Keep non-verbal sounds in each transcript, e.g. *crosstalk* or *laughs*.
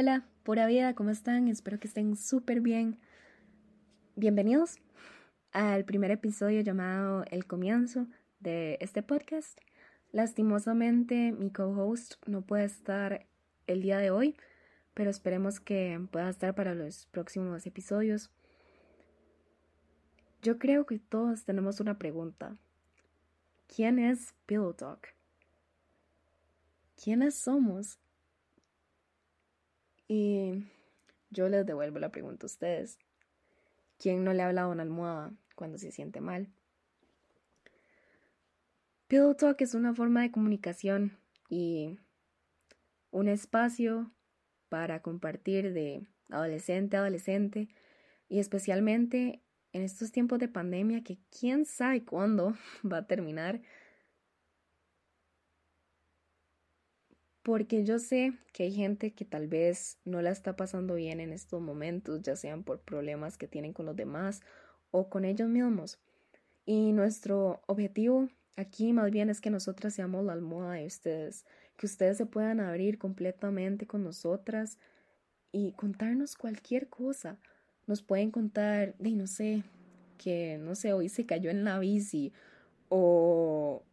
Hola, pura vida, ¿cómo están? Espero que estén súper bien. Bienvenidos al primer episodio llamado El comienzo de este podcast. Lastimosamente, mi co-host no puede estar el día de hoy, pero esperemos que pueda estar para los próximos episodios. Yo creo que todos tenemos una pregunta. ¿Quién es Pillow Talk? ¿Quiénes somos? Y yo les devuelvo la pregunta a ustedes. ¿Quién no le ha hablado a una almohada cuando se siente mal? Pillow Talk es una forma de comunicación y un espacio para compartir de adolescente a adolescente y especialmente en estos tiempos de pandemia que quién sabe cuándo *laughs* va a terminar porque yo sé que hay gente que tal vez no la está pasando bien en estos momentos, ya sean por problemas que tienen con los demás o con ellos mismos. Y nuestro objetivo aquí más bien es que nosotras seamos la almohada de ustedes, que ustedes se puedan abrir completamente con nosotras y contarnos cualquier cosa. Nos pueden contar, de no sé, que no sé, hoy se cayó en la bici o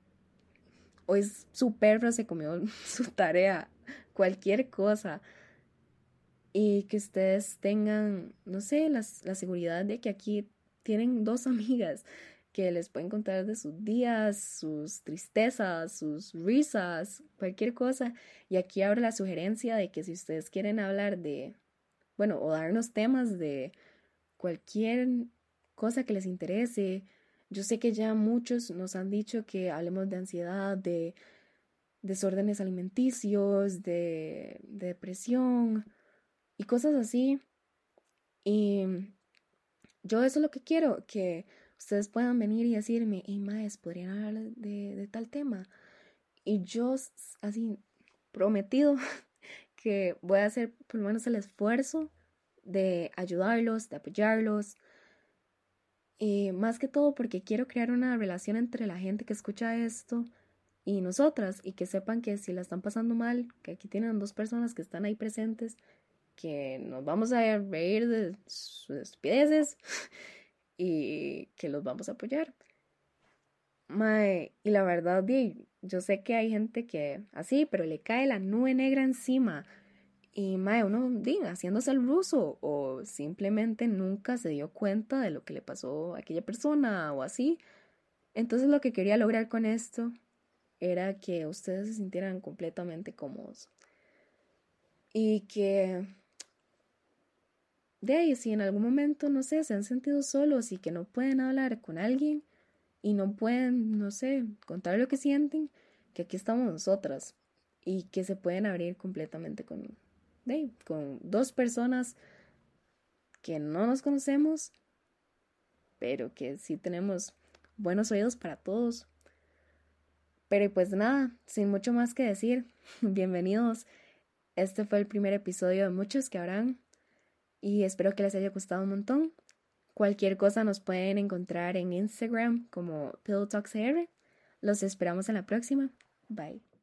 o es su perro se comió *laughs* su tarea, cualquier cosa. Y que ustedes tengan, no sé, la seguridad de que aquí tienen dos *laughs* amigas que les pueden contar de sus días, sus tristezas, sus risas, cualquier cosa. Y aquí abro la sugerencia de que si ustedes quieren hablar de, bueno, o darnos temas de cualquier cosa que les interese, yo sé que ya muchos nos han dicho que hablemos de ansiedad, de desórdenes alimenticios, de, depresión y cosas así. Y yo eso es lo que quiero, que ustedes puedan venir y decirme, hey, maes, podrían hablar de, de tal tema. Y yo así prometido *laughs* que voy a hacer por lo menos el esfuerzo de ayudarlos, de apoyarlos, y más que todo porque quiero crear una relación entre la gente que escucha esto y nosotras y que sepan que si la están pasando mal, que aquí tienen dos personas que están ahí presentes, que nos vamos a reír de sus estupideces *laughs* y que los vamos a apoyar. y la verdad, yo sé que hay gente que así, pero le cae la nube negra encima y mae, uno diga, haciéndose el ruso o simplemente nunca se dio cuenta de lo que le pasó a aquella persona o así. Entonces lo que quería lograr con esto era que ustedes se sintieran completamente cómodos. Y que de ahí, si en algún momento, no sé, se han sentido solos y que no pueden hablar con alguien y no pueden, no sé, contar lo que sienten, que aquí estamos nosotras y que se pueden abrir completamente con, con dos personas que no nos conocemos, pero que sí tenemos buenos oídos para todos. Pero pues nada, sin mucho más que decir, *laughs* bienvenidos. Este fue el primer episodio de muchos que habrán y espero que les haya gustado un montón. Cualquier cosa nos pueden encontrar en Instagram como PillowTalksR. Los esperamos en la próxima. Bye.